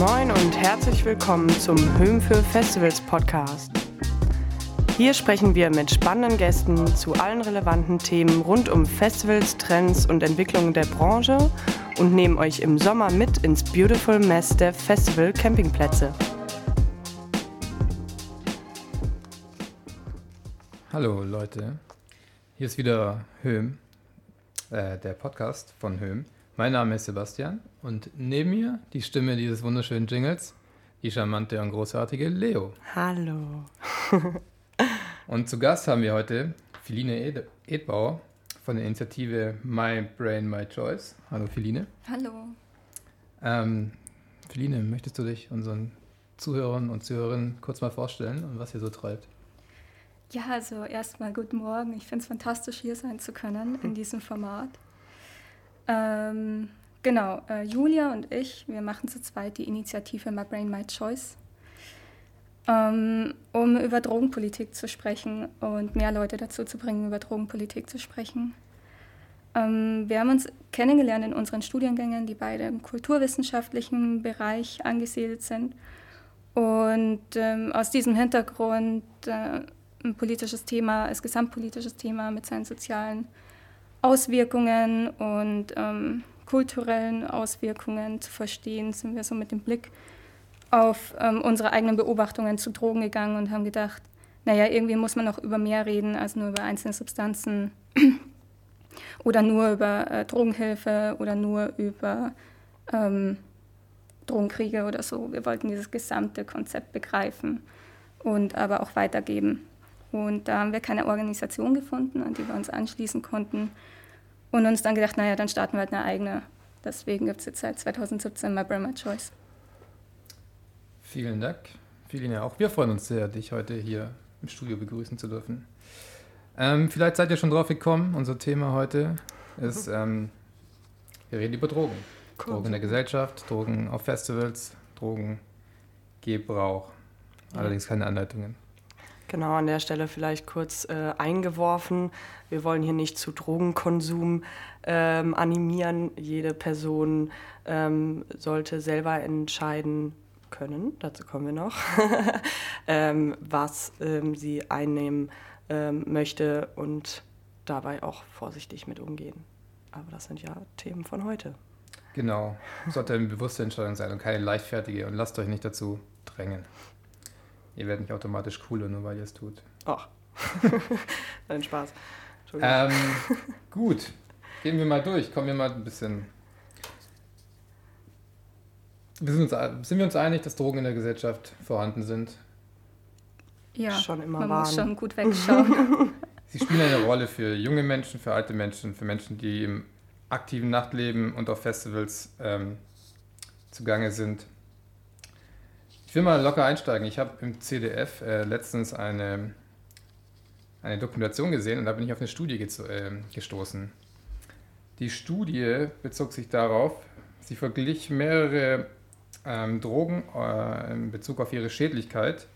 Moin und herzlich willkommen zum Höhen für Festivals Podcast. Hier sprechen wir mit spannenden Gästen zu allen relevanten Themen rund um Festivals, Trends und Entwicklungen der Branche und nehmen euch im Sommer mit ins Beautiful Mess der Festival Campingplätze. Hallo Leute, hier ist wieder Höhm, äh, der Podcast von Höhm. Mein Name ist Sebastian und neben mir die Stimme dieses wunderschönen Jingles, die charmante und großartige Leo. Hallo. und zu Gast haben wir heute Philine Ed Edbauer von der Initiative My Brain, My Choice. Hallo Philine. Hallo. Ähm, Philine, möchtest du dich unseren Zuhörern und Zuhörerinnen kurz mal vorstellen und was ihr so treibt? Ja, also erstmal guten Morgen. Ich finde es fantastisch, hier sein zu können in diesem Format. Ähm, genau, äh, Julia und ich, wir machen zu zweit die Initiative My Brain, My Choice, ähm, um über Drogenpolitik zu sprechen und mehr Leute dazu zu bringen, über Drogenpolitik zu sprechen. Ähm, wir haben uns kennengelernt in unseren Studiengängen, die beide im kulturwissenschaftlichen Bereich angesiedelt sind. Und ähm, aus diesem Hintergrund äh, ein politisches Thema, als gesamtpolitisches Thema mit seinen sozialen Auswirkungen und ähm, kulturellen Auswirkungen zu verstehen, sind wir so mit dem Blick auf ähm, unsere eigenen Beobachtungen zu Drogen gegangen und haben gedacht, naja, irgendwie muss man noch über mehr reden als nur über einzelne Substanzen oder nur über äh, Drogenhilfe oder nur über ähm, Drogenkriege oder so. Wir wollten dieses gesamte Konzept begreifen und aber auch weitergeben. Und da haben wir keine Organisation gefunden, an die wir uns anschließen konnten. Und uns dann gedacht, naja, dann starten wir halt eine eigene. Deswegen gibt es jetzt seit 2017 My Brand My Choice. Vielen Dank. Vielen Dank auch. Wir freuen uns sehr, dich heute hier im Studio begrüßen zu dürfen. Ähm, vielleicht seid ihr schon drauf gekommen. Unser Thema heute ist, ähm, wir reden über Drogen. Cool. Drogen in der Gesellschaft, Drogen auf Festivals, Drogengebrauch. Allerdings keine Anleitungen. Genau, an der Stelle vielleicht kurz äh, eingeworfen. Wir wollen hier nicht zu Drogenkonsum ähm, animieren. Jede Person ähm, sollte selber entscheiden können, dazu kommen wir noch, ähm, was ähm, sie einnehmen ähm, möchte und dabei auch vorsichtig mit umgehen. Aber das sind ja Themen von heute. Genau, sollte eine bewusste Entscheidung sein und keine leichtfertige und lasst euch nicht dazu drängen. Ihr werdet nicht automatisch cooler, nur weil ihr es tut. Ach. Dein Spaß. Ähm, gut, gehen wir mal durch. Kommen wir mal ein bisschen. Wir sind, uns, sind wir uns einig, dass Drogen in der Gesellschaft vorhanden sind? Ja, schon immer man waren. muss schon gut wegschauen. Sie spielen eine Rolle für junge Menschen, für alte Menschen, für Menschen, die im aktiven Nachtleben und auf Festivals ähm, zugange sind. Ich will mal locker einsteigen. Ich habe im CDF äh, letztens eine, eine Dokumentation gesehen und da bin ich auf eine Studie äh, gestoßen. Die Studie bezog sich darauf, sie verglich mehrere ähm, Drogen äh, in Bezug auf ihre Schädlichkeit,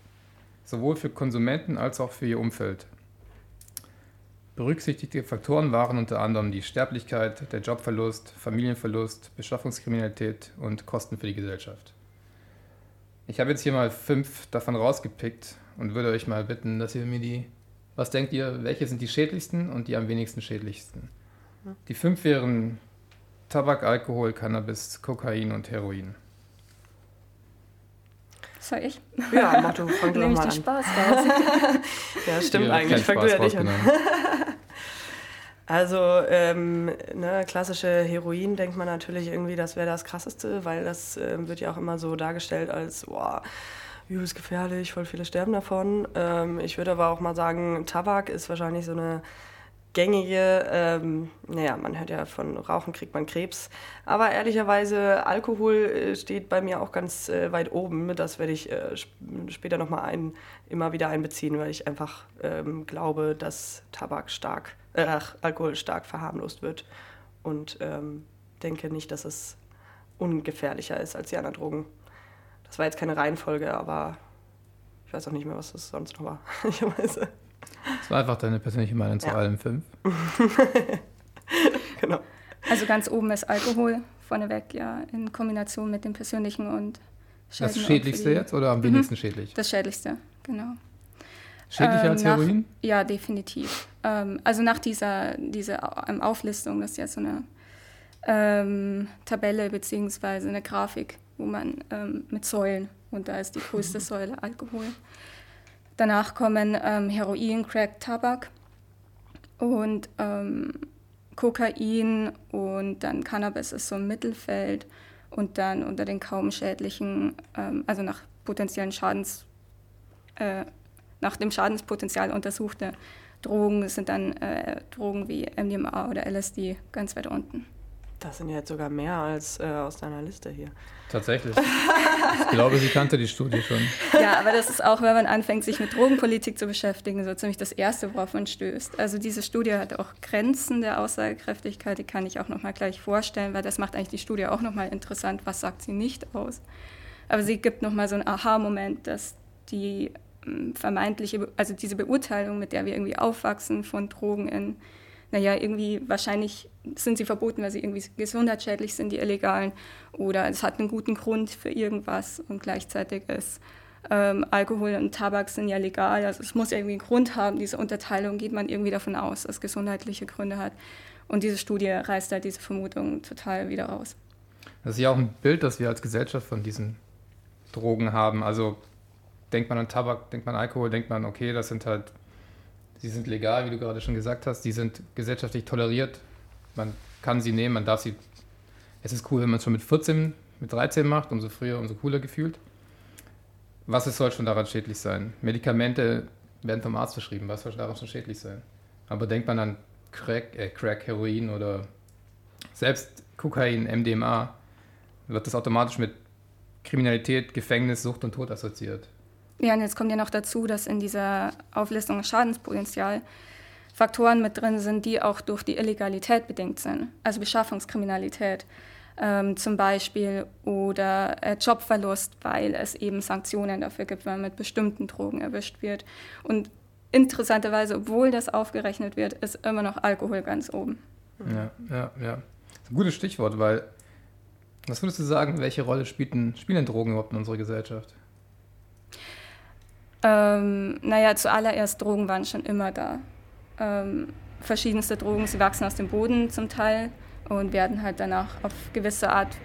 sowohl für Konsumenten als auch für ihr Umfeld. Berücksichtigte Faktoren waren unter anderem die Sterblichkeit, der Jobverlust, Familienverlust, Beschaffungskriminalität und Kosten für die Gesellschaft. Ich habe jetzt hier mal fünf davon rausgepickt und würde euch mal bitten, dass ihr mir die. Was denkt ihr, welche sind die schädlichsten und die am wenigsten schädlichsten? Die fünf wären Tabak, Alkohol, Cannabis, Kokain und Heroin. Soll ich? Ja, mach du, fang du Nehme ich den Spaß raus. ja, stimmt eigentlich. Fang du ja nicht an. Also ähm, ne, klassische Heroin denkt man natürlich irgendwie, das wäre das Krasseste, weil das äh, wird ja auch immer so dargestellt als, boah, übelst gefährlich, voll viele sterben davon. Ähm, ich würde aber auch mal sagen, Tabak ist wahrscheinlich so eine gängige, ähm, naja, man hört ja von Rauchen kriegt man Krebs, aber ehrlicherweise Alkohol äh, steht bei mir auch ganz äh, weit oben. Das werde ich äh, später nochmal ein, immer wieder einbeziehen, weil ich einfach ähm, glaube, dass Tabak stark äh, Alkohol stark verharmlost wird. Und ähm, denke nicht, dass es ungefährlicher ist als die anderen Drogen. Das war jetzt keine Reihenfolge, aber ich weiß auch nicht mehr, was das sonst noch war. ich weiß. Das war einfach deine persönliche Meinung zu ja. allen fünf. genau. Also ganz oben ist Alkohol vorneweg, ja, in Kombination mit dem persönlichen und Das Schädlichste jetzt oder am mhm. wenigsten schädlich? Das Schädlichste, genau. Schädlicher ähm, als Heroin? Nach, ja, definitiv. Ähm, also nach dieser, dieser ähm, Auflistung, das ist ja so eine ähm, Tabelle bzw. eine Grafik, wo man ähm, mit Säulen, und da ist die größte Säule Alkohol. Danach kommen Heroin, Crack, Tabak und Kokain und dann Cannabis ist so im Mittelfeld und dann unter den kaum schädlichen, ähm, also nach potenziellen Schadens, äh, nach dem Schadenspotenzial untersuchte Drogen sind dann äh, Drogen wie MDMA oder LSD ganz weit unten. Das sind jetzt sogar mehr als äh, aus deiner Liste hier. Tatsächlich. ich glaube, sie kannte die Studie schon. Ja, aber das ist auch, wenn man anfängt, sich mit Drogenpolitik zu beschäftigen, so ziemlich das Erste, worauf man stößt. Also diese Studie hat auch Grenzen der Aussagekräftigkeit, die kann ich auch nochmal gleich vorstellen, weil das macht eigentlich die Studie auch nochmal interessant, was sagt sie nicht aus. Aber sie gibt nochmal so einen Aha-Moment, dass die vermeintliche, also diese Beurteilung, mit der wir irgendwie aufwachsen von Drogen in naja, irgendwie wahrscheinlich sind sie verboten, weil sie irgendwie gesundheitsschädlich sind, die illegalen, oder es hat einen guten Grund für irgendwas und gleichzeitig ist ähm, Alkohol und Tabak sind ja legal, also es muss ja irgendwie einen Grund haben, diese Unterteilung geht man irgendwie davon aus, dass es gesundheitliche Gründe hat. Und diese Studie reißt halt diese Vermutung total wieder raus. Das ist ja auch ein Bild, das wir als Gesellschaft von diesen Drogen haben. Also denkt man an Tabak, denkt man an Alkohol, denkt man, okay, das sind halt Sie sind legal, wie du gerade schon gesagt hast. Die sind gesellschaftlich toleriert. Man kann sie nehmen, man darf sie. Es ist cool, wenn man es schon mit 14, mit 13 macht, umso früher, umso cooler gefühlt. Was soll schon daran schädlich sein? Medikamente werden vom Arzt verschrieben. Was soll daran schon schädlich sein? Aber denkt man an Crack, äh, Crack Heroin oder selbst Kokain, MDMA, wird das automatisch mit Kriminalität, Gefängnis, Sucht und Tod assoziiert. Ja, und jetzt kommt ja noch dazu, dass in dieser Auflistung Schadenspotenzial Faktoren mit drin sind, die auch durch die Illegalität bedingt sind, also Beschaffungskriminalität ähm, zum Beispiel oder äh, Jobverlust, weil es eben Sanktionen dafür gibt, wenn man mit bestimmten Drogen erwischt wird. Und interessanterweise, obwohl das aufgerechnet wird, ist immer noch Alkohol ganz oben. Ja, ja, ja. ein gutes Stichwort, weil was würdest du sagen, welche Rolle spielen, spielen Drogen überhaupt in unserer Gesellschaft? Ähm, naja, zuallererst Drogen waren schon immer da. Ähm, verschiedenste Drogen, sie wachsen aus dem Boden zum Teil und werden halt danach auf gewisse Art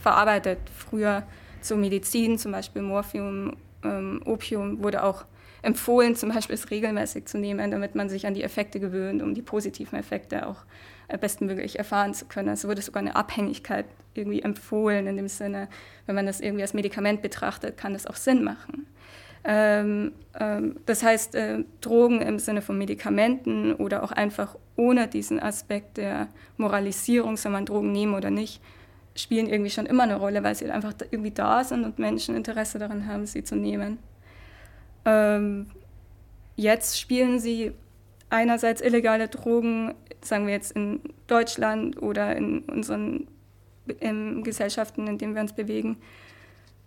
verarbeitet. Früher zur Medizin, zum Beispiel Morphium, ähm, Opium, wurde auch empfohlen, zum Beispiel es regelmäßig zu nehmen, damit man sich an die Effekte gewöhnt, um die positiven Effekte auch äh, bestmöglich erfahren zu können. Also wurde sogar eine Abhängigkeit irgendwie empfohlen, in dem Sinne, wenn man das irgendwie als Medikament betrachtet, kann das auch Sinn machen. Ähm, ähm, das heißt, äh, Drogen im Sinne von Medikamenten oder auch einfach ohne diesen Aspekt der Moralisierung, soll man Drogen nehmen oder nicht, spielen irgendwie schon immer eine Rolle, weil sie einfach irgendwie da sind und Menschen Interesse daran haben, sie zu nehmen. Ähm, jetzt spielen sie einerseits illegale Drogen, sagen wir jetzt in Deutschland oder in unseren in Gesellschaften, in denen wir uns bewegen,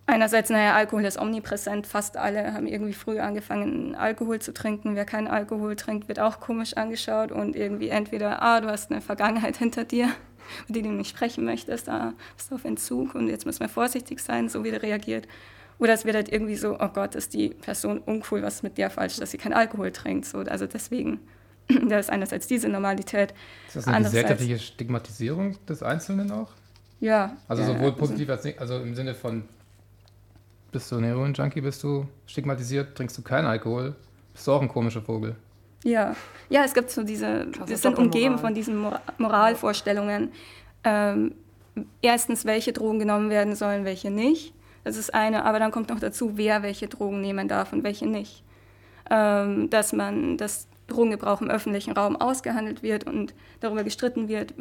Einerseits, naja, Alkohol ist omnipräsent. Fast alle haben irgendwie früh angefangen, Alkohol zu trinken. Wer keinen Alkohol trinkt, wird auch komisch angeschaut und irgendwie entweder, ah, du hast eine Vergangenheit hinter dir, über die du nicht sprechen möchtest, ah, bist du auf Entzug und jetzt müssen wir vorsichtig sein, so wie der reagiert. Oder es wird halt irgendwie so, oh Gott, ist die Person uncool, was ist mit der falsch, dass sie keinen Alkohol trinkt. So, also deswegen, da ist einerseits diese Normalität. Ist das eine gesellschaftliche Stigmatisierung des Einzelnen auch? Ja. Also ja, sowohl also positiv als nicht, also im Sinne von bist du ein Heroin-Junkie, bist du stigmatisiert, trinkst du keinen Alkohol, bist du auch ein komischer Vogel. Ja, ja, es gibt so diese, wir sind umgeben von diesen Moralvorstellungen. Ähm, erstens, welche Drogen genommen werden sollen, welche nicht. Das ist eine, aber dann kommt noch dazu, wer welche Drogen nehmen darf und welche nicht. Ähm, dass man, dass Drogengebrauch im öffentlichen Raum ausgehandelt wird und darüber gestritten wird,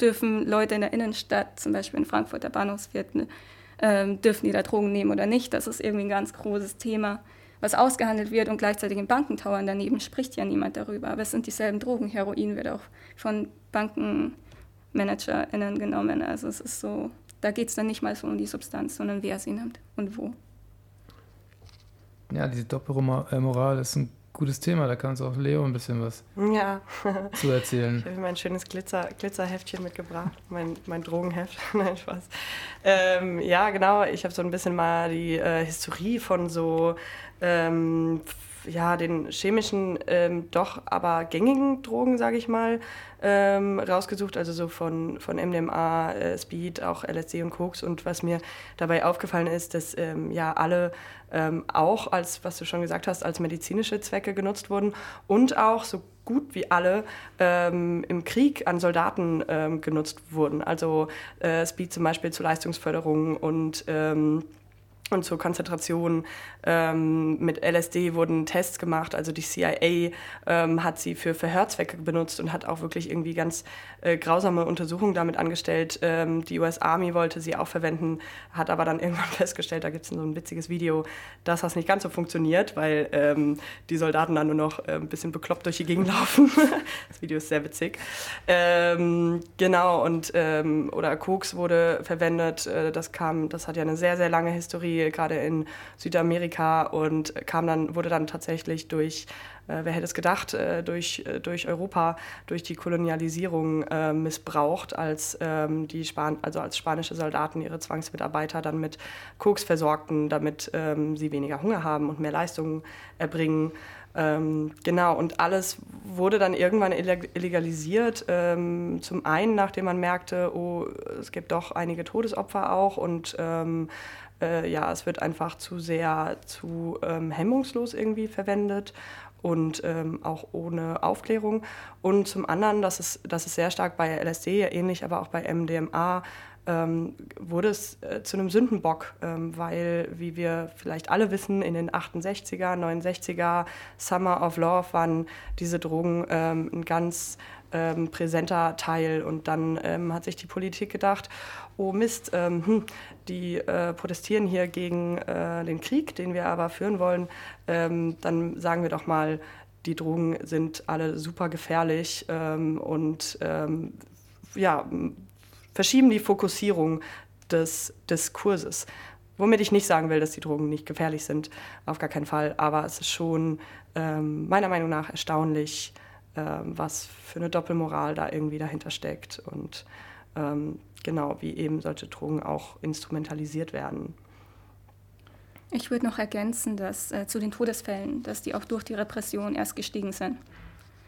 dürfen Leute in der Innenstadt, zum Beispiel in Frankfurt, der Bahnhofsviertel, ähm, dürfen die da Drogen nehmen oder nicht. Das ist irgendwie ein ganz großes Thema, was ausgehandelt wird und gleichzeitig in Bankentauern daneben spricht ja niemand darüber. Aber es sind dieselben Drogen. Heroin wird auch von BankenmanagerInnen genommen. Also es ist so, da geht es dann nicht mal so um die Substanz, sondern wer sie nimmt und wo. Ja, diese Doppelmoral ist ein gutes Thema, da kannst du auch Leo ein bisschen was ja. zu erzählen. Ich habe mein schönes Glitzer, Glitzerheftchen mitgebracht, mein, mein Drogenheft. Nein, Spaß. Ähm, ja, genau, ich habe so ein bisschen mal die äh, Historie von so ähm, ja, den chemischen, ähm, doch aber gängigen Drogen, sage ich mal, ähm, rausgesucht. Also so von, von MDMA, äh, Speed, auch LSD und Koks. Und was mir dabei aufgefallen ist, dass ähm, ja alle ähm, auch als, was du schon gesagt hast, als medizinische Zwecke genutzt wurden und auch so gut wie alle ähm, im Krieg an Soldaten ähm, genutzt wurden. Also äh, Speed zum Beispiel zur Leistungsförderung und ähm, und zur Konzentration. Ähm, mit LSD wurden Tests gemacht, also die CIA ähm, hat sie für Verhörzwecke benutzt und hat auch wirklich irgendwie ganz äh, grausame Untersuchungen damit angestellt. Ähm, die US Army wollte sie auch verwenden, hat aber dann irgendwann festgestellt, da gibt es so ein witziges Video, dass das nicht ganz so funktioniert, weil ähm, die Soldaten dann nur noch äh, ein bisschen bekloppt durch die Gegend laufen. das Video ist sehr witzig. Ähm, genau, und ähm, oder Koks wurde verwendet, äh, das kam, das hat ja eine sehr, sehr lange Historie gerade in Südamerika und kam dann, wurde dann tatsächlich durch, äh, wer hätte es gedacht, äh, durch, äh, durch Europa, durch die Kolonialisierung äh, missbraucht, als ähm, die Span also als spanische Soldaten ihre Zwangsmitarbeiter dann mit Koks versorgten, damit ähm, sie weniger Hunger haben und mehr Leistungen erbringen. Ähm, genau, und alles wurde dann irgendwann illegalisiert. Ähm, zum einen, nachdem man merkte, oh, es gibt doch einige Todesopfer auch und ähm, äh, ja, es wird einfach zu sehr, zu ähm, hemmungslos irgendwie verwendet und ähm, auch ohne Aufklärung. Und zum anderen, das ist, das ist sehr stark bei LSD, ähnlich aber auch bei MDMA, ähm, wurde es äh, zu einem Sündenbock, ähm, weil, wie wir vielleicht alle wissen, in den 68er, 69er, Summer of Love waren diese Drogen ähm, ein ganz ähm, präsenter Teil. Und dann ähm, hat sich die Politik gedacht, oh Mist, ähm, hm, die äh, protestieren hier gegen äh, den Krieg, den wir aber führen wollen. Dann sagen wir doch mal, die Drogen sind alle super gefährlich und ja, verschieben die Fokussierung des Diskurses. Womit ich nicht sagen will, dass die Drogen nicht gefährlich sind, auf gar keinen Fall. Aber es ist schon ähm, meiner Meinung nach erstaunlich, ähm, was für eine Doppelmoral da irgendwie dahinter steckt und ähm, genau wie eben solche Drogen auch instrumentalisiert werden. Ich würde noch ergänzen, dass äh, zu den Todesfällen, dass die auch durch die Repression erst gestiegen sind.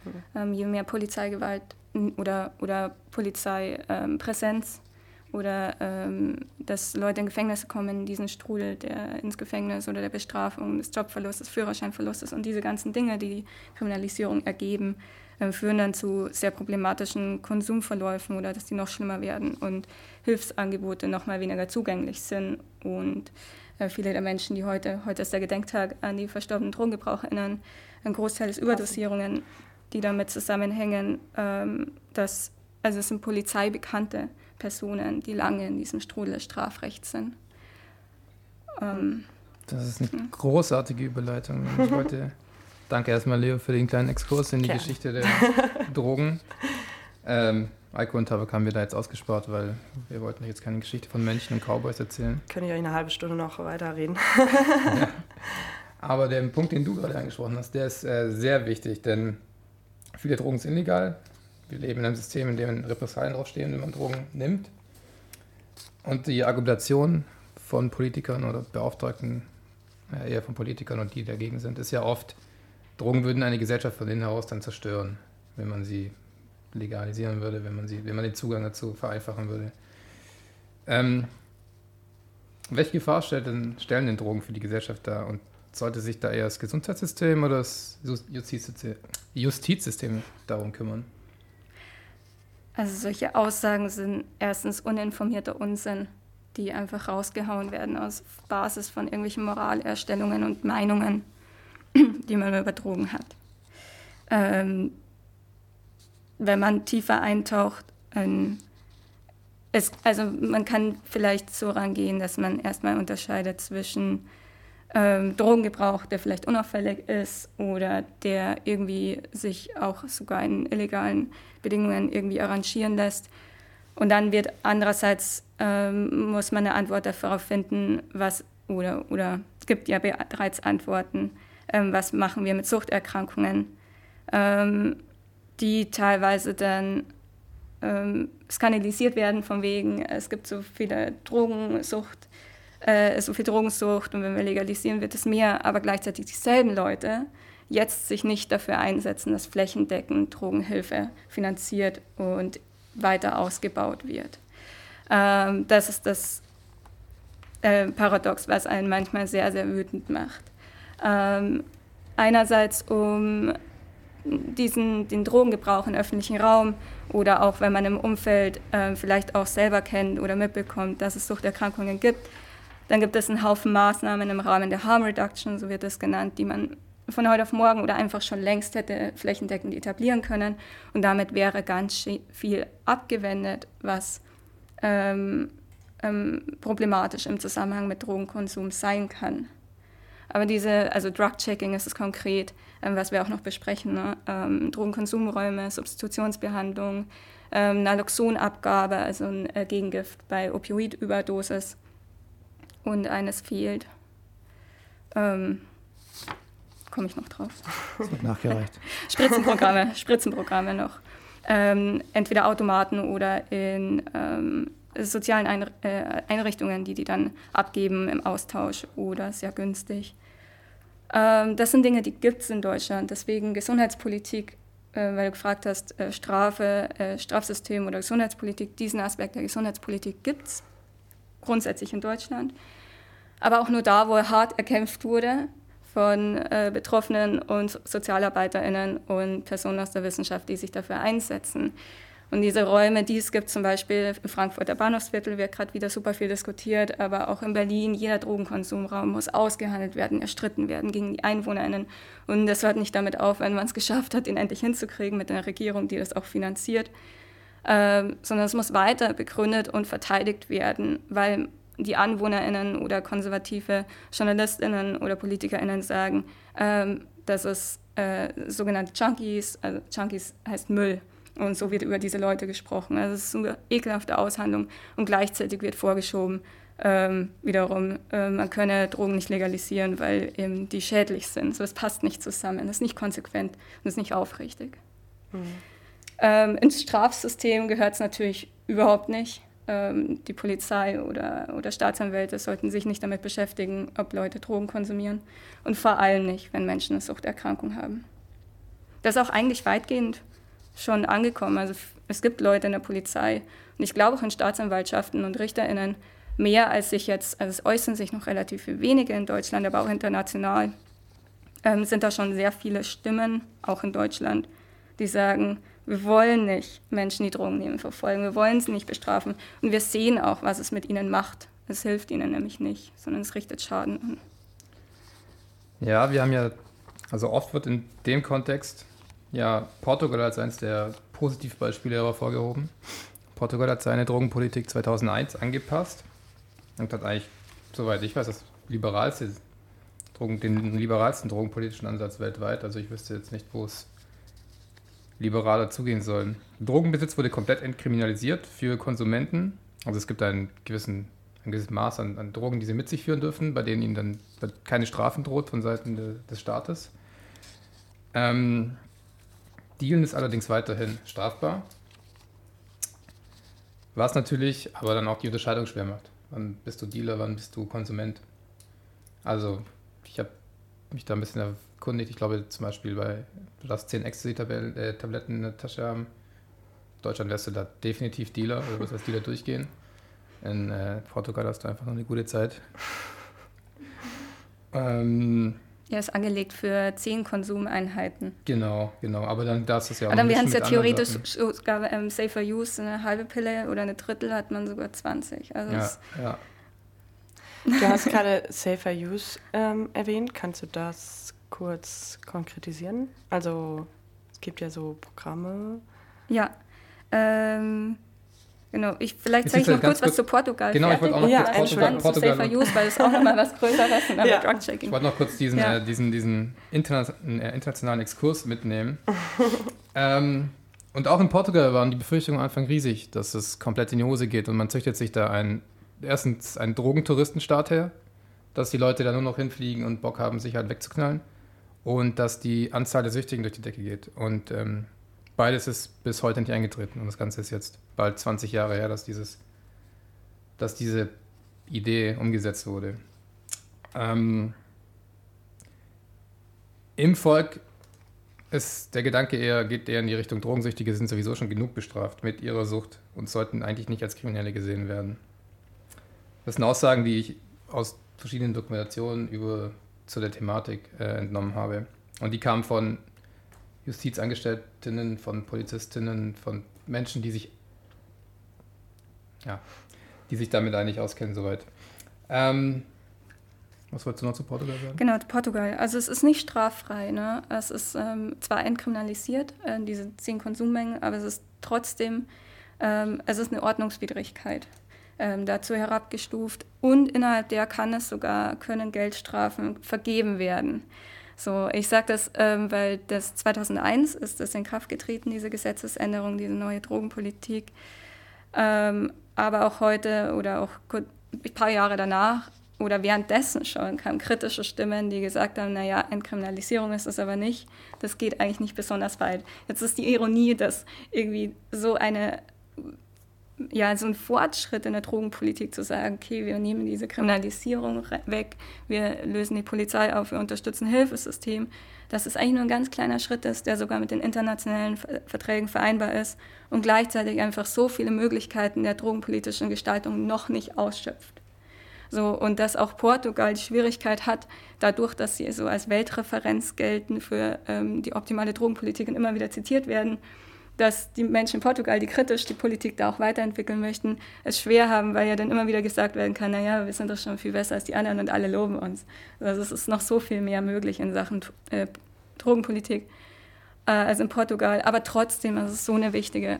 Mhm. Ähm, je mehr Polizeigewalt oder, oder Polizeipräsenz oder ähm, dass Leute in Gefängnisse kommen, diesen Strudel der ins Gefängnis oder der Bestrafung, des Jobverlustes, Führerscheinverlustes und diese ganzen Dinge, die die Kriminalisierung ergeben, äh, führen dann zu sehr problematischen Konsumverläufen oder dass die noch schlimmer werden und Hilfsangebote noch mal weniger zugänglich sind. Und äh, viele der Menschen, die heute, heute ist der Gedenktag an die verstorbenen Drogengebrauch erinnern, ein Großteil ist Überdosierungen, die damit zusammenhängen, ähm, dass, also es sind polizeibekannte Personen, die lange in diesem Strudel des Strafrechts sind. Ähm, das ist eine großartige Überleitung. Ich wollte, danke erstmal Leo für den kleinen Exkurs in die Klar. Geschichte der Drogen. Ähm, Alkohol und Tabak haben wir da jetzt ausgespart, weil wir wollten jetzt keine Geschichte von Menschen und Cowboys erzählen. Können ich euch eine halbe Stunde noch weiterreden. ja. Aber der Punkt, den du gerade angesprochen hast, der ist äh, sehr wichtig, denn viele Drogen sind illegal, wir leben in einem System, in dem Repressalien draufstehen, wenn man Drogen nimmt. Und die Argumentation von Politikern oder Beauftragten, eher von Politikern und die dagegen sind, ist ja oft, Drogen würden eine Gesellschaft von innen heraus dann zerstören, wenn man sie legalisieren würde, wenn man, sie, wenn man den Zugang dazu vereinfachen würde. Ähm, welche Gefahr stellen denn Drogen für die Gesellschaft dar? Und sollte sich da eher das Gesundheitssystem oder das Justizsystem, Justizsystem darum kümmern? Also solche Aussagen sind erstens uninformierter Unsinn, die einfach rausgehauen werden aus Basis von irgendwelchen Moralerstellungen und Meinungen, die man über Drogen hat. Ähm, wenn man tiefer eintaucht, ähm, es, also man kann vielleicht so rangehen, dass man erstmal unterscheidet zwischen ähm, Drogengebrauch, der vielleicht unauffällig ist oder der irgendwie sich auch sogar in illegalen Bedingungen irgendwie arrangieren lässt. Und dann wird andererseits, ähm, muss man eine Antwort darauf finden, was, oder, oder es gibt ja bereits Antworten, ähm, was machen wir mit Suchterkrankungen, ähm, die teilweise dann ähm, skandalisiert werden von wegen, es gibt so viele Drogensucht, äh, so viel Drogensucht und wenn wir legalisieren, wird es mehr, aber gleichzeitig dieselben Leute jetzt sich nicht dafür einsetzen, dass flächendeckend Drogenhilfe finanziert und weiter ausgebaut wird. Ähm, das ist das äh, Paradox, was einen manchmal sehr, sehr wütend macht. Ähm, einerseits um diesen, den Drogengebrauch im öffentlichen Raum oder auch wenn man im Umfeld äh, vielleicht auch selber kennt oder mitbekommt, dass es Suchterkrankungen gibt, dann gibt es einen Haufen Maßnahmen im Rahmen der Harm Reduction, so wird das genannt, die man von heute auf morgen oder einfach schon längst hätte flächendeckend etablieren können. Und damit wäre ganz viel abgewendet, was ähm, ähm, problematisch im Zusammenhang mit Drogenkonsum sein kann. Aber diese, also Drug-Checking ist es konkret, ähm, was wir auch noch besprechen, ne? ähm, Drogenkonsumräume, Substitutionsbehandlung, ähm, Naloxonabgabe, also ein äh, Gegengift bei Opioidüberdosis und eines fehlt. Ähm, Komme ich noch drauf. Das wird nachgereicht. Spritzenprogramme, Spritzenprogramme noch. Ähm, entweder Automaten oder in ähm, sozialen Einr äh, Einrichtungen, die die dann abgeben im Austausch oder sehr günstig. Ähm, das sind Dinge, die gibt es in Deutschland. Deswegen Gesundheitspolitik, äh, weil du gefragt hast, äh, Strafe, äh, Strafsystem oder Gesundheitspolitik, diesen Aspekt der Gesundheitspolitik gibt es grundsätzlich in Deutschland. Aber auch nur da, wo hart erkämpft wurde von äh, Betroffenen und SozialarbeiterInnen und Personen aus der Wissenschaft, die sich dafür einsetzen. Und diese Räume, die es gibt, zum Beispiel im Frankfurter Bahnhofsviertel, wird gerade wieder super viel diskutiert, aber auch in Berlin, jeder Drogenkonsumraum muss ausgehandelt werden, erstritten werden gegen die EinwohnerInnen. Und das hört nicht damit auf, wenn man es geschafft hat, ihn endlich hinzukriegen mit einer Regierung, die das auch finanziert, ähm, sondern es muss weiter begründet und verteidigt werden, weil die AnwohnerInnen oder konservative JournalistInnen oder PolitikerInnen sagen, ähm, dass es äh, sogenannte Junkies, also Junkies heißt Müll, und so wird über diese Leute gesprochen. Also es ist eine ekelhafte Aushandlung und gleichzeitig wird vorgeschoben, ähm, wiederum, äh, man könne Drogen nicht legalisieren, weil eben die schädlich sind. So, das passt nicht zusammen, das ist nicht konsequent und ist nicht aufrichtig. Mhm. Ähm, ins Strafsystem gehört es natürlich überhaupt nicht. Ähm, die Polizei oder, oder Staatsanwälte sollten sich nicht damit beschäftigen, ob Leute Drogen konsumieren und vor allem nicht, wenn Menschen eine Suchterkrankung haben. Das ist auch eigentlich weitgehend schon angekommen. Also es gibt Leute in der Polizei und ich glaube auch in Staatsanwaltschaften und RichterInnen mehr als sich jetzt, also es äußern sich noch relativ wenige in Deutschland, aber auch international ähm, sind da schon sehr viele Stimmen, auch in Deutschland, die sagen, wir wollen nicht Menschen, die Drogen nehmen, verfolgen, wir wollen sie nicht bestrafen und wir sehen auch, was es mit ihnen macht. Es hilft ihnen nämlich nicht, sondern es richtet Schaden an. Ja, wir haben ja, also oft wird in dem Kontext ja Portugal als eines der Positivbeispiele hervorgehoben. Portugal hat seine Drogenpolitik 2001 angepasst und hat eigentlich, soweit ich weiß, das liberalste Drogen, den liberalsten drogenpolitischen Ansatz weltweit. Also ich wüsste jetzt nicht, wo es liberaler zugehen soll. Drogenbesitz wurde komplett entkriminalisiert für Konsumenten. Also es gibt einen gewissen, ein gewisses Maß an, an, Drogen, die sie mit sich führen dürfen, bei denen ihnen dann keine Strafen droht von Seiten de, des Staates. Ähm, Dealen ist allerdings weiterhin strafbar. Was natürlich aber dann auch die Unterscheidung schwer macht. Wann bist du Dealer, wann bist du Konsument? Also, ich habe mich da ein bisschen erkundigt. Ich glaube zum Beispiel bei, du darfst 10 Ecstasy-Tabletten in der Tasche haben. In Deutschland wärst du da definitiv Dealer, oder wirst als Dealer durchgehen. In äh, Portugal hast du einfach noch eine gute Zeit. ähm, ja, ist angelegt für zehn Konsumeinheiten. Genau, genau. Aber dann darfst du es ja auch Aber dann wären es ja theoretisch sogar ähm, Safer Use, eine halbe Pille oder eine Drittel hat man sogar 20. Also ja, ja. Du hast gerade Safer Use ähm, erwähnt. Kannst du das kurz konkretisieren? Also es gibt ja so Programme. Ja. Ähm, Genau, ich, vielleicht zeige ich noch kurz, was zu Portugal Genau, ich wollte auch noch ja, kurz Portugal, Portugal, Safer Use, weil es auch nochmal was Größeres ist, ja. Drug-Checking. Ich wollte noch kurz diesen, ja. äh, diesen, diesen interna äh, internationalen Exkurs mitnehmen. ähm, und auch in Portugal waren die Befürchtungen am Anfang riesig, dass es komplett in die Hose geht und man züchtet sich da einen, erstens einen Drogentouristenstaat her, dass die Leute da nur noch hinfliegen und Bock haben, sich halt wegzuknallen. Und dass die Anzahl der Süchtigen durch die Decke geht. Und ähm, beides ist bis heute nicht eingetreten. Und das Ganze ist jetzt bald 20 Jahre her, dass, dieses, dass diese Idee umgesetzt wurde. Ähm, Im Volk ist der Gedanke eher, geht eher in die Richtung, Drogensüchtige sind sowieso schon genug bestraft mit ihrer Sucht und sollten eigentlich nicht als Kriminelle gesehen werden. Das sind Aussagen, die ich aus verschiedenen Dokumentationen über zu der Thematik äh, entnommen habe. Und die kamen von Justizangestellten, von Polizistinnen, von Menschen, die sich, ja, die sich damit eigentlich auskennen, soweit. Ähm, was wolltest du noch zu Portugal sagen? Genau, Portugal. Also es ist nicht straffrei. Ne? Es ist ähm, zwar entkriminalisiert, äh, diese zehn Konsummengen, aber es ist trotzdem, ähm, es ist eine Ordnungswidrigkeit ähm, dazu herabgestuft und innerhalb der kann es sogar, können Geldstrafen vergeben werden. So, ich sage das, ähm, weil das 2001 ist das in Kraft getreten, diese Gesetzesänderung, diese neue Drogenpolitik. Ähm, aber auch heute oder auch ein paar Jahre danach oder währenddessen schon kamen kritische Stimmen, die gesagt haben, naja, Entkriminalisierung ist es aber nicht, das geht eigentlich nicht besonders weit. Jetzt ist die Ironie, dass irgendwie so eine ja, so ein Fortschritt in der Drogenpolitik zu sagen, okay, wir nehmen diese Kriminalisierung weg, wir lösen die Polizei auf, wir unterstützen Hilfesystem, dass es eigentlich nur ein ganz kleiner Schritt ist, der sogar mit den internationalen Verträgen vereinbar ist und gleichzeitig einfach so viele Möglichkeiten der drogenpolitischen Gestaltung noch nicht ausschöpft. So, und dass auch Portugal die Schwierigkeit hat, dadurch, dass sie so als Weltreferenz gelten für ähm, die optimale Drogenpolitik und immer wieder zitiert werden, dass die Menschen in Portugal, die kritisch die Politik da auch weiterentwickeln möchten, es schwer haben, weil ja dann immer wieder gesagt werden kann, naja, wir sind doch schon viel besser als die anderen und alle loben uns. Also es ist noch so viel mehr möglich in Sachen äh, Drogenpolitik äh, als in Portugal. Aber trotzdem ist es so eine wichtige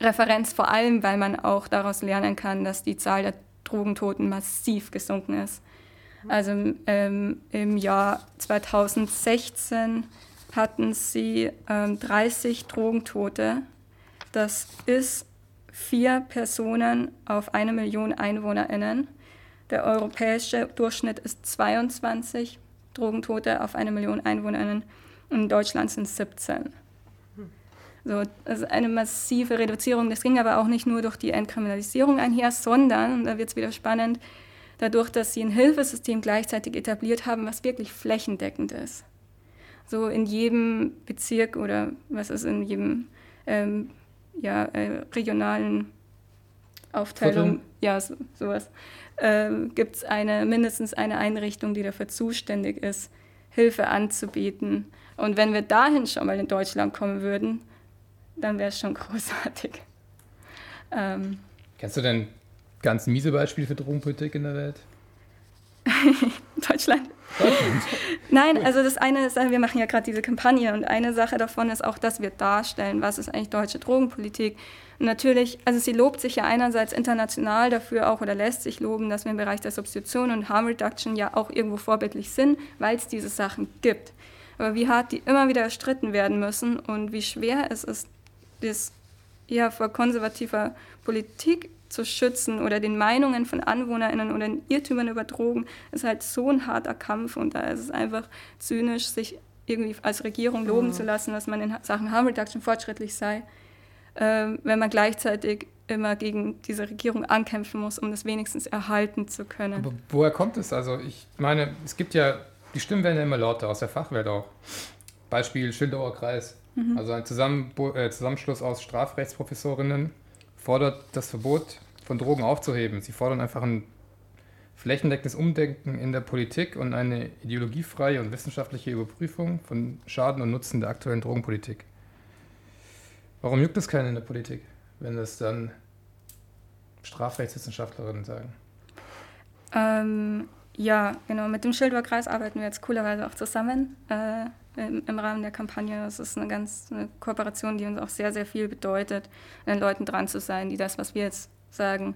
Referenz, vor allem weil man auch daraus lernen kann, dass die Zahl der Drogentoten massiv gesunken ist. Also ähm, im Jahr 2016 hatten sie ähm, 30 Drogentote. Das ist vier Personen auf eine Million EinwohnerInnen. Der europäische Durchschnitt ist 22 Drogentote auf eine Million EinwohnerInnen in Deutschland sind es 17. So, also eine massive Reduzierung. Das ging aber auch nicht nur durch die Entkriminalisierung einher, sondern, und da wird es wieder spannend, dadurch, dass sie ein Hilfesystem gleichzeitig etabliert haben, was wirklich flächendeckend ist so in jedem Bezirk oder was ist in jedem ähm, ja, äh, regionalen Aufteilung, Viertel. ja, so, sowas, ähm, gibt es eine, mindestens eine Einrichtung, die dafür zuständig ist, Hilfe anzubieten. Und wenn wir dahin schon mal in Deutschland kommen würden, dann wäre es schon großartig. Ähm, Kennst du denn ganz miese Beispiele für Drogenpolitik in der Welt? Deutschland. Nein, also das eine ist, wir machen ja gerade diese Kampagne und eine Sache davon ist auch, dass wir darstellen, was ist eigentlich deutsche Drogenpolitik. Und natürlich, also sie lobt sich ja einerseits international dafür auch oder lässt sich loben, dass wir im Bereich der Substitution und Harm Reduction ja auch irgendwo vorbildlich sind, weil es diese Sachen gibt. Aber wie hart die immer wieder erstritten werden müssen und wie schwer es ist, das ja vor konservativer Politik zu schützen oder den Meinungen von AnwohnerInnen oder den Irrtümern über Drogen ist halt so ein harter Kampf und da ist es einfach zynisch, sich irgendwie als Regierung loben mhm. zu lassen, dass man in Sachen Harm Reduction fortschrittlich sei, äh, wenn man gleichzeitig immer gegen diese Regierung ankämpfen muss, um das wenigstens erhalten zu können. Aber woher kommt es? Also ich meine, es gibt ja, die Stimmen werden ja immer lauter, aus der Fachwelt auch. Beispiel Schildauer Kreis. Mhm. Also ein Zusammen äh, Zusammenschluss aus Strafrechtsprofessorinnen, fordert das Verbot von Drogen aufzuheben. Sie fordern einfach ein flächendeckendes Umdenken in der Politik und eine ideologiefreie und wissenschaftliche Überprüfung von Schaden und Nutzen der aktuellen Drogenpolitik. Warum juckt es keinen in der Politik, wenn das dann Strafrechtswissenschaftlerinnen sagen? Ähm, ja, genau. Mit dem Schildower Kreis arbeiten wir jetzt coolerweise auch zusammen. Äh, im, im, Rahmen der Kampagne. Das ist eine ganz eine Kooperation, die uns auch sehr, sehr viel bedeutet, an den Leuten dran zu sein, die das, was wir jetzt sagen,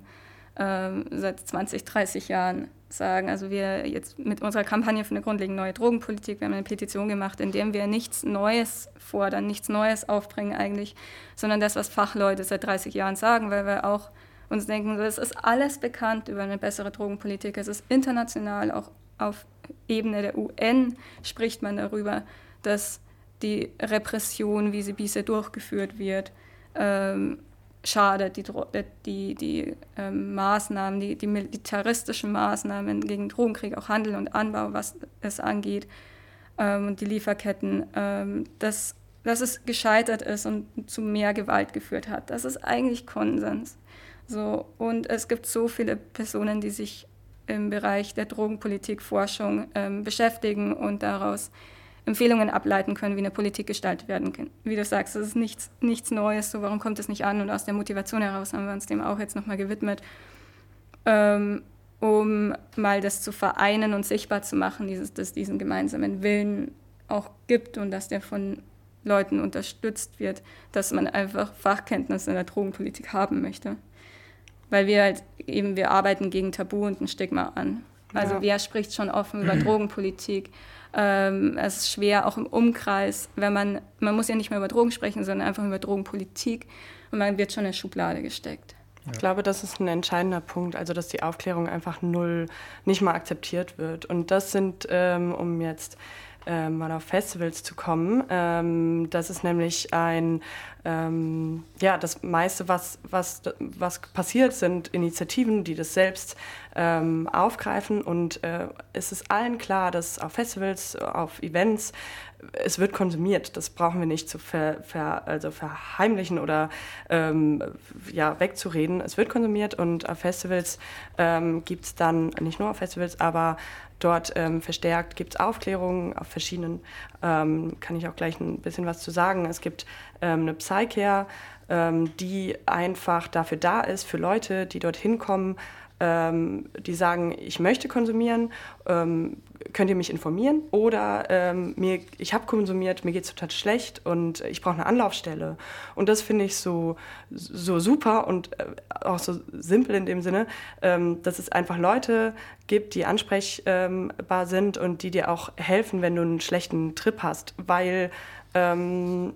ähm, seit 20, 30 Jahren sagen. Also wir jetzt mit unserer Kampagne für eine grundlegende neue Drogenpolitik, wir haben eine Petition gemacht, in der wir nichts Neues fordern, nichts Neues aufbringen eigentlich, sondern das, was Fachleute seit 30 Jahren sagen, weil wir auch uns denken, es ist alles bekannt über eine bessere Drogenpolitik. Es ist international auch auf Ebene der UN spricht man darüber, dass die Repression, wie sie bisher durchgeführt wird, ähm, schadet, die, die, die ähm, Maßnahmen, die, die militaristischen Maßnahmen gegen Drogenkrieg, auch Handel und Anbau, was es angeht, ähm, und die Lieferketten, ähm, dass, dass es gescheitert ist und zu mehr Gewalt geführt hat. Das ist eigentlich Konsens. So, und es gibt so viele Personen, die sich im Bereich der Drogenpolitikforschung ähm, beschäftigen und daraus Empfehlungen ableiten können, wie eine Politik gestaltet werden kann. Wie du sagst, das ist nichts, nichts Neues, so warum kommt es nicht an? Und aus der Motivation heraus haben wir uns dem auch jetzt nochmal gewidmet, ähm, um mal das zu vereinen und sichtbar zu machen, dieses, dass diesen gemeinsamen Willen auch gibt und dass der von Leuten unterstützt wird, dass man einfach Fachkenntnisse in der Drogenpolitik haben möchte. Weil wir halt eben, wir arbeiten gegen Tabu und ein Stigma an. Also ja. wer spricht schon offen über Drogenpolitik? Ähm, es ist schwer, auch im Umkreis, wenn man, man muss ja nicht mehr über Drogen sprechen, sondern einfach über Drogenpolitik und man wird schon in eine Schublade gesteckt. Ich glaube, das ist ein entscheidender Punkt, also dass die Aufklärung einfach null nicht mal akzeptiert wird. Und das sind, ähm, um jetzt ähm, mal auf Festivals zu kommen, ähm, das ist nämlich ein ähm, ja, das meiste, was, was, was passiert, sind Initiativen, die das selbst ähm, aufgreifen. Und äh, es ist allen klar, dass auf Festivals, auf Events, es wird konsumiert. Das brauchen wir nicht zu ver, ver, also verheimlichen oder ähm, ja, wegzureden. Es wird konsumiert und auf Festivals ähm, gibt es dann, nicht nur auf Festivals, aber dort ähm, verstärkt gibt es Aufklärungen auf verschiedenen, ähm, kann ich auch gleich ein bisschen was zu sagen. Es gibt ähm, eine Psycare, ähm, die einfach dafür da ist, für Leute, die dorthin kommen, ähm, die sagen, ich möchte konsumieren, ähm, könnt ihr mich informieren? Oder ähm, mir, ich habe konsumiert, mir geht es total schlecht und ich brauche eine Anlaufstelle. Und das finde ich so, so super und äh, auch so simpel in dem Sinne, ähm, dass es einfach Leute gibt, die ansprechbar sind und die dir auch helfen, wenn du einen schlechten Trip hast, weil ähm,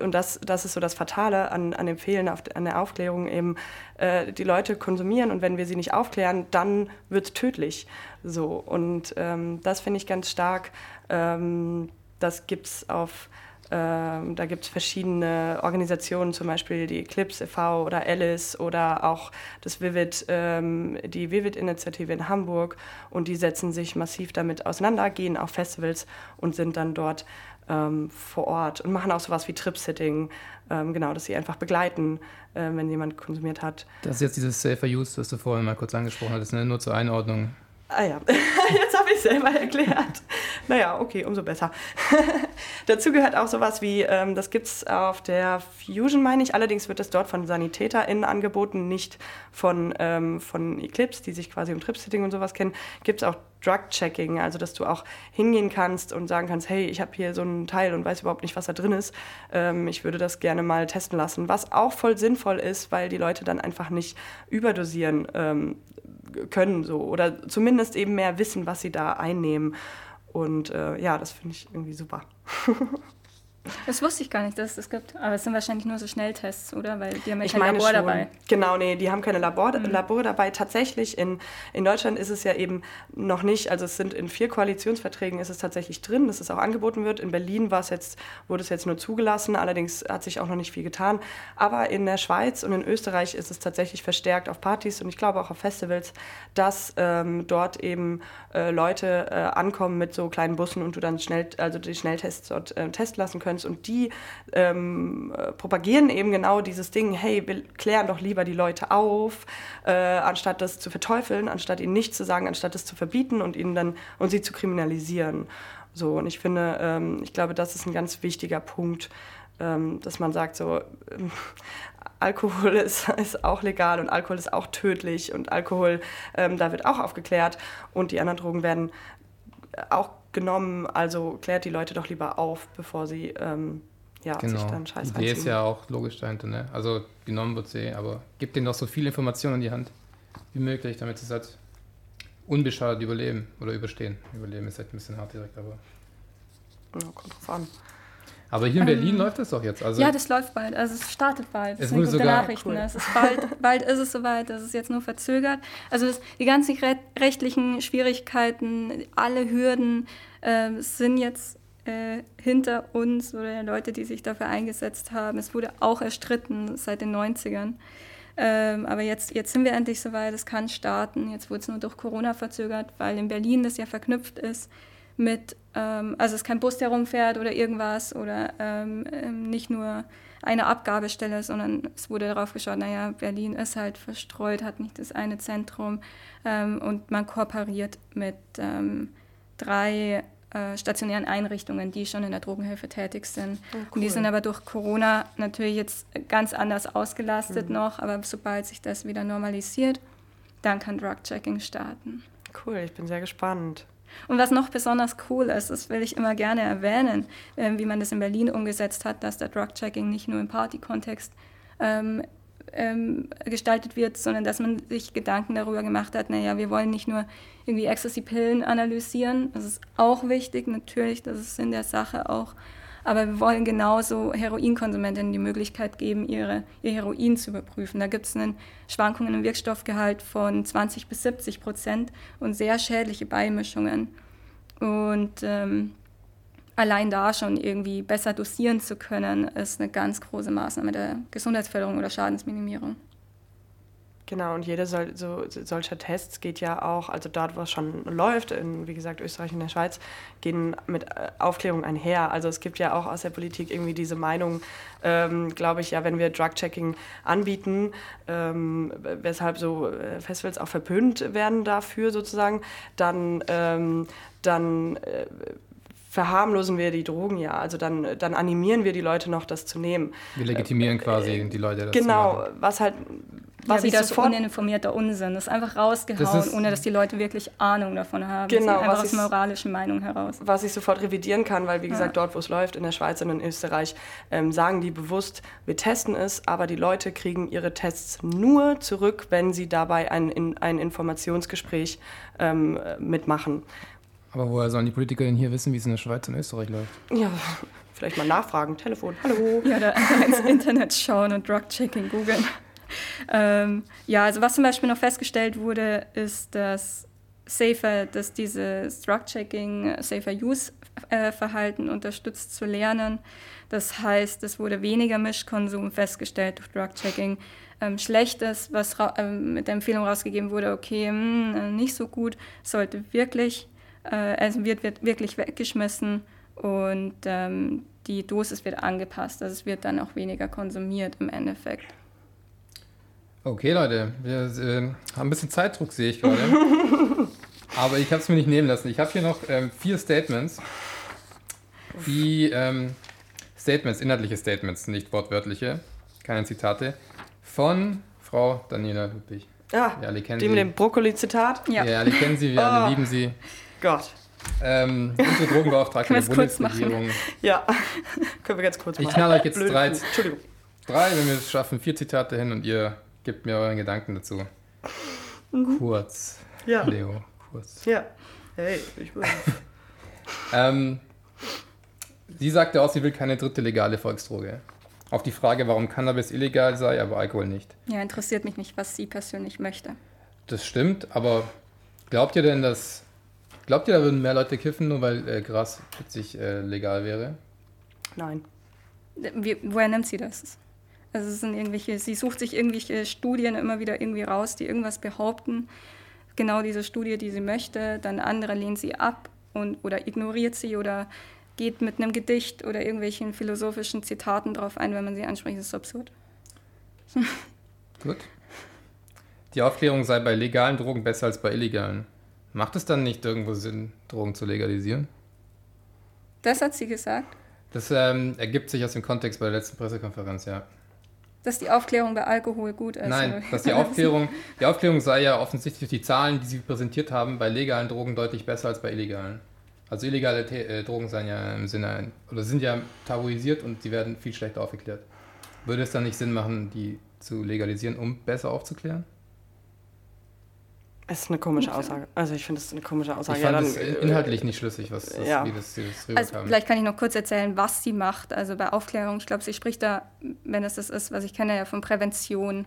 und das, das ist so das Fatale an, an dem Fehlen an der Aufklärung eben, äh, die Leute konsumieren und wenn wir sie nicht aufklären, dann wird es tödlich. So, und ähm, das finde ich ganz stark. Ähm, das gibt es auf, ähm, da gibt es verschiedene Organisationen, zum Beispiel die Eclipse e.V. oder Alice oder auch das Vivid, ähm, die Vivid-Initiative in Hamburg und die setzen sich massiv damit auseinander, gehen auf Festivals und sind dann dort ähm, vor Ort und machen auch sowas wie Trip-Sitting, ähm, genau, dass sie einfach begleiten, äh, wenn jemand konsumiert hat. Das ist jetzt dieses Safer Use, was du vorhin mal kurz angesprochen hattest, ne? nur zur Einordnung. Ah ja, jetzt habe ich selber erklärt. Naja, okay, umso besser. Dazu gehört auch sowas wie, ähm, das gibt es auf der Fusion, meine ich. Allerdings wird es dort von SanitäterInnen angeboten, nicht von, ähm, von Eclipse, die sich quasi um Trip-Sitting und sowas kennen. Gibt es auch Drug-Checking, also dass du auch hingehen kannst und sagen kannst, hey, ich habe hier so einen Teil und weiß überhaupt nicht, was da drin ist. Ähm, ich würde das gerne mal testen lassen. Was auch voll sinnvoll ist, weil die Leute dann einfach nicht überdosieren ähm, können so oder zumindest eben mehr wissen, was sie da einnehmen. Und äh, ja, das finde ich irgendwie super. Das wusste ich gar nicht, dass es das gibt. Aber es sind wahrscheinlich nur so Schnelltests, oder? Weil die haben ja kein Labor schon. dabei. Genau, nee, die haben keine Labor, mhm. Labor dabei. Tatsächlich, in, in Deutschland ist es ja eben noch nicht, also es sind in vier Koalitionsverträgen ist es tatsächlich drin, dass es auch angeboten wird. In Berlin war es jetzt, wurde es jetzt nur zugelassen, allerdings hat sich auch noch nicht viel getan. Aber in der Schweiz und in Österreich ist es tatsächlich verstärkt auf Partys und ich glaube auch auf Festivals, dass ähm, dort eben äh, Leute äh, ankommen mit so kleinen Bussen und du dann schnell, also die Schnelltests dort äh, testen lassen können könntest. Und die ähm, propagieren eben genau dieses Ding, hey, wir klären doch lieber die Leute auf, äh, anstatt das zu verteufeln, anstatt ihnen nichts zu sagen, anstatt es zu verbieten und ihnen dann und sie zu kriminalisieren. So, und ich finde, ähm, ich glaube, das ist ein ganz wichtiger Punkt, ähm, dass man sagt, so, ähm, Alkohol ist, ist auch legal und Alkohol ist auch tödlich und Alkohol, ähm, da wird auch aufgeklärt und die anderen Drogen werden auch genommen. Also klärt die Leute doch lieber auf, bevor sie ähm, ja, genau. sich dann Scheiß Die ist ja auch logisch dahinter. Ne? Also genommen wird sie, aber gibt denen doch so viel Informationen in die Hand wie möglich, damit sie es halt unbeschadet überleben oder überstehen. Überleben ist halt ein bisschen hart direkt, aber. Ja, kommt drauf an. Aber hier in Berlin ähm, läuft das doch jetzt. Also ja, das läuft bald. Also es startet bald. Das es sind gute sogar, Nachrichten. Cool. Es ist bald, bald ist es soweit. Das ist jetzt nur verzögert. Also das, die ganzen rechtlichen Schwierigkeiten, alle Hürden äh, sind jetzt äh, hinter uns oder Leute, die sich dafür eingesetzt haben. Es wurde auch erstritten seit den 90ern. Ähm, aber jetzt, jetzt sind wir endlich soweit, es kann starten. Jetzt wurde es nur durch Corona verzögert, weil in Berlin das ja verknüpft ist mit, ähm, also es kein Bus, der rumfährt oder irgendwas oder ähm, ähm, nicht nur eine Abgabestelle, sondern es wurde darauf geschaut, naja, Berlin ist halt verstreut, hat nicht das eine Zentrum ähm, und man kooperiert mit ähm, drei äh, stationären Einrichtungen, die schon in der Drogenhilfe tätig sind. Oh, cool. Und die sind aber durch Corona natürlich jetzt ganz anders ausgelastet mhm. noch, aber sobald sich das wieder normalisiert, dann kann Drug-Checking starten. Cool, ich bin sehr gespannt. Und was noch besonders cool ist, das will ich immer gerne erwähnen, äh, wie man das in Berlin umgesetzt hat, dass der Drug-Checking nicht nur im Party-Kontext ähm, ähm, gestaltet wird, sondern dass man sich Gedanken darüber gemacht hat, naja, wir wollen nicht nur irgendwie Ecstasy-Pillen analysieren, das ist auch wichtig, natürlich, das ist in der Sache auch, aber wir wollen genauso Heroinkonsumentinnen die Möglichkeit geben, ihre, ihr Heroin zu überprüfen. Da gibt es Schwankungen im Wirkstoffgehalt von 20 bis 70 Prozent und sehr schädliche Beimischungen. Und ähm, allein da schon irgendwie besser dosieren zu können, ist eine ganz große Maßnahme der Gesundheitsförderung oder Schadensminimierung. Genau, und jeder sol so, solcher Tests geht ja auch, also dort, wo es schon läuft, in, wie gesagt, Österreich und der Schweiz, gehen mit äh, Aufklärung einher. Also es gibt ja auch aus der Politik irgendwie diese Meinung, ähm, glaube ich, ja, wenn wir Drug-Checking anbieten, ähm, weshalb so äh, Festivals auch verpönt werden dafür sozusagen, dann, ähm, dann äh, verharmlosen wir die Drogen ja. Also dann, dann animieren wir die Leute noch, das zu nehmen. Wir legitimieren äh, quasi äh, die Leute. Das genau, was halt. Was ja, wieder so uninformierter Unsinn. Das ist einfach rausgehauen, das ist, ohne dass die Leute wirklich Ahnung davon haben. Genau, einfach aus moralischen Meinung heraus. Was ich sofort revidieren kann, weil wie gesagt, ja. dort, wo es läuft, in der Schweiz und in Österreich, ähm, sagen die bewusst, wir testen es, aber die Leute kriegen ihre Tests nur zurück, wenn sie dabei ein, in, ein Informationsgespräch ähm, mitmachen. Aber woher sollen die Politiker denn hier wissen, wie es in der Schweiz und Österreich läuft? Ja, vielleicht mal nachfragen, Telefon, hallo. Ja, da ins Internet schauen und Drug-Checking googeln. Ähm, ja, also was zum Beispiel noch festgestellt wurde, ist, dass Safer, dass dieses Drug-Checking Safer Use-Verhalten unterstützt zu lernen. Das heißt, es wurde weniger Mischkonsum festgestellt durch Drug-Checking. Ähm, Schlechtes, was ähm, mit der Empfehlung rausgegeben wurde, okay, mh, hm, nicht so gut, sollte wirklich äh, also wird, wird wirklich weggeschmissen und ähm, die Dosis wird angepasst. Also es wird dann auch weniger konsumiert im Endeffekt. Okay, Leute, wir äh, haben ein bisschen Zeitdruck, sehe ich gerade. Aber ich habe es mir nicht nehmen lassen. Ich habe hier noch ähm, vier Statements. Die ähm, Statements, inhaltliche Statements, nicht wortwörtliche, keine Zitate, von Frau Daniela Ludwig. Ja, wir alle kennen die sie. mit dem Brokkoli-Zitat? Ja. ja, alle kennen sie, wir oh. alle lieben sie. Gott. Ähm, unsere Drogenbeauftragte der Bundesregierung. Ja, können wir ganz kurz machen. Ich knall euch jetzt Blöd. drei, Entschuldigung. drei, wenn wir es schaffen, vier Zitate hin und ihr gebt mir euren Gedanken dazu. Mhm. Kurz. Ja. Leo, kurz. Ja. Hey, ich will. ähm, sie sagte auch, sie will keine dritte legale Volksdroge. Auf die Frage, warum Cannabis illegal sei, aber Alkohol nicht. Ja, interessiert mich nicht, was sie persönlich möchte. Das stimmt, aber glaubt ihr denn, dass Glaubt ihr, da würden mehr Leute kiffen, nur weil äh, Gras plötzlich äh, legal wäre? Nein. Wie, woher nimmt sie das? Also es sind irgendwelche, sie sucht sich irgendwelche Studien immer wieder irgendwie raus, die irgendwas behaupten. Genau diese Studie, die sie möchte, dann andere lehnt sie ab und, oder ignoriert sie oder geht mit einem Gedicht oder irgendwelchen philosophischen Zitaten drauf ein, wenn man sie anspricht. Das ist absurd. Gut. Die Aufklärung sei bei legalen Drogen besser als bei illegalen. Macht es dann nicht irgendwo Sinn, Drogen zu legalisieren? Das hat sie gesagt. Das ähm, ergibt sich aus dem Kontext bei der letzten Pressekonferenz, ja. Dass die Aufklärung bei Alkohol gut ist. Nein, dass die Aufklärung, die Aufklärung sei ja offensichtlich die Zahlen, die sie präsentiert haben, bei legalen Drogen deutlich besser als bei illegalen. Also illegale The äh, Drogen seien ja im Sinne oder sind ja tabuisiert und sie werden viel schlechter aufgeklärt. Würde es dann nicht Sinn machen, die zu legalisieren, um besser aufzuklären? Es ist eine komische Aussage. Also ich finde es eine komische Aussage. Ich fand ja, es dann, inhaltlich nicht schlüssig, was, was ja. wie das, wie das Also rüberkam. vielleicht kann ich noch kurz erzählen, was sie macht. Also bei Aufklärung, ich glaube, sie spricht da, wenn es das ist, was ich kenne, ja von Prävention,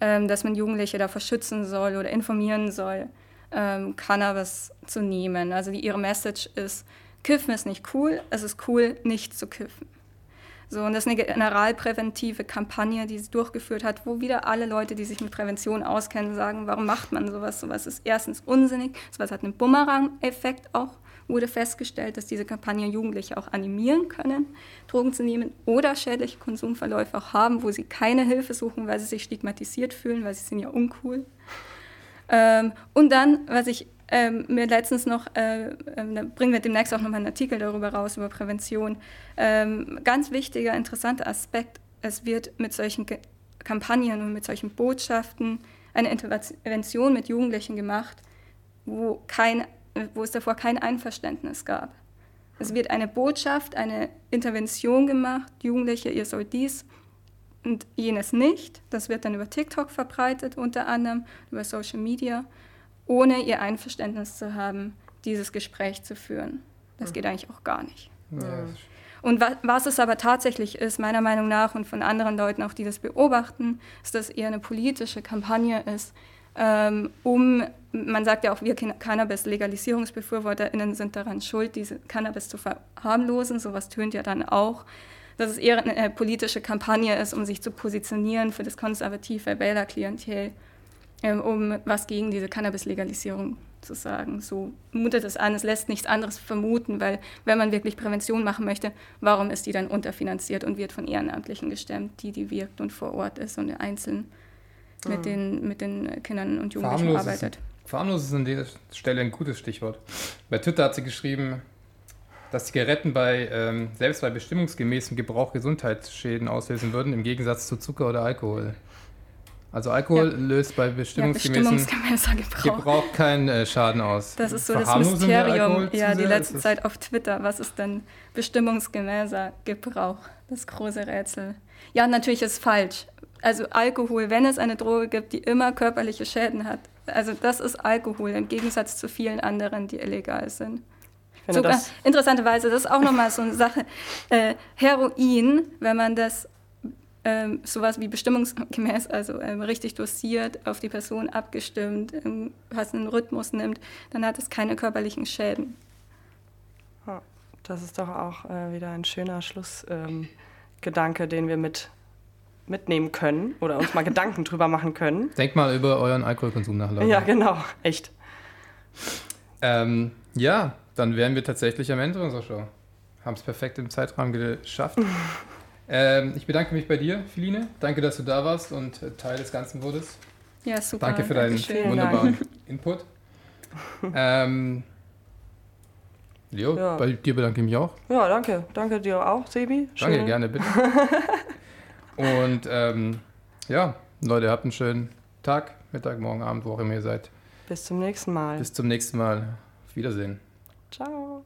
ähm, dass man Jugendliche davor schützen soll oder informieren soll, ähm, Cannabis zu nehmen. Also die, ihre Message ist, Kiffen ist nicht cool, es ist cool, nicht zu kiffen. So, und das ist eine generalpräventive Kampagne, die sie durchgeführt hat, wo wieder alle Leute, die sich mit Prävention auskennen, sagen, warum macht man sowas? Sowas ist erstens unsinnig, sowas hat einen Bumerang-Effekt auch, wurde festgestellt, dass diese Kampagnen Jugendliche auch animieren können, Drogen zu nehmen oder schädliche Konsumverläufe auch haben, wo sie keine Hilfe suchen, weil sie sich stigmatisiert fühlen, weil sie sind ja uncool. Ähm, und dann, was ich ähm, mir letztens noch, äh, da bringen wir demnächst auch nochmal einen Artikel darüber raus, über Prävention. Ähm, ganz wichtiger, interessanter Aspekt, es wird mit solchen Kampagnen und mit solchen Botschaften eine Intervention mit Jugendlichen gemacht, wo, kein, wo es davor kein Einverständnis gab. Es wird eine Botschaft, eine Intervention gemacht, Jugendliche, ihr sollt dies und jenes nicht. Das wird dann über TikTok verbreitet, unter anderem über Social Media ohne ihr Einverständnis zu haben, dieses Gespräch zu führen. Das geht eigentlich auch gar nicht. Ja, Und wa was es aber tatsächlich ist, meiner Meinung nach und von anderen Leuten auch, die das beobachten, ist, dass eher eine politische Kampagne ist, ähm, um, man sagt ja auch, wir Cannabis-LegalisierungsbefürworterInnen sind daran schuld, diese Cannabis zu verharmlosen. Sowas tönt ja dann auch. Dass es eher eine politische Kampagne ist, um sich zu positionieren für das konservative Wählerklientel um was gegen diese Cannabis-Legalisierung zu sagen. So mutet es an, es lässt nichts anderes vermuten, weil wenn man wirklich Prävention machen möchte, warum ist die dann unterfinanziert und wird von Ehrenamtlichen gestemmt, die, die wirkt und vor Ort ist und einzeln mit, Mhm. den, mit den Kindern und Jugendlichen Verharmlos arbeitet. ist, ist an dieser Stelle ein gutes Stichwort. Bei Twitter hat sie geschrieben, dass Zigaretten bei, ähm, selbst bei bestimmungsgemäßem Gebrauch Gesundheitsschäden auslösen würden, im Gegensatz zu Zucker oder Alkohol. Also Alkohol Ja. löst bei Ja, bestimmungsgemäßem bestimmungsgemäßer Gebrauch. Gebrauch keinen äh, Schaden aus. Das ist so das Mysterium, ja, die letzte Zeit auf Twitter. Was ist denn bestimmungsgemäßer Gebrauch? Das große Rätsel. Ja, natürlich ist falsch. Also Alkohol, wenn es eine Droge gibt, die immer körperliche Schäden hat, also das ist Alkohol im Gegensatz zu vielen anderen, die illegal sind. Sogar, das, interessanterweise, das ist auch nochmal so eine Sache. Äh, Heroin, wenn man das ähm, sowas wie bestimmungsgemäß, also ähm, richtig dosiert, auf die Person abgestimmt, im passenden Rhythmus nimmt, dann hat es keine körperlichen Schäden. das ist doch auch äh, wieder ein schöner Schlussgedanke, ähm, den wir mit, mitnehmen können oder uns mal Gedanken drüber machen können. Denkt mal über euren Alkoholkonsum nach, Leute. Ja, genau, echt. Ähm, ja, dann wären wir tatsächlich am Ende unserer Show. Haben es perfekt im Zeitrahmen geschafft. ähm, ich bedanke mich bei dir, Feline. Danke, dass du da warst und äh, Teil des Ganzen wurdest. Ja, super. Danke für deinen Dankeschön. Wunderbaren Input. ähm, jo, Ja. bei dir bedanke ich mich auch. Ja, danke. Danke dir auch, Sebi. Danke, Schön. gerne, bitte. und ähm, ja, Leute, habt einen schönen Tag, Mittag, Morgen, Abend, wo auch immer ihr seid. Bis zum nächsten Mal. Bis zum nächsten Mal. Auf Wiedersehen. Ciao.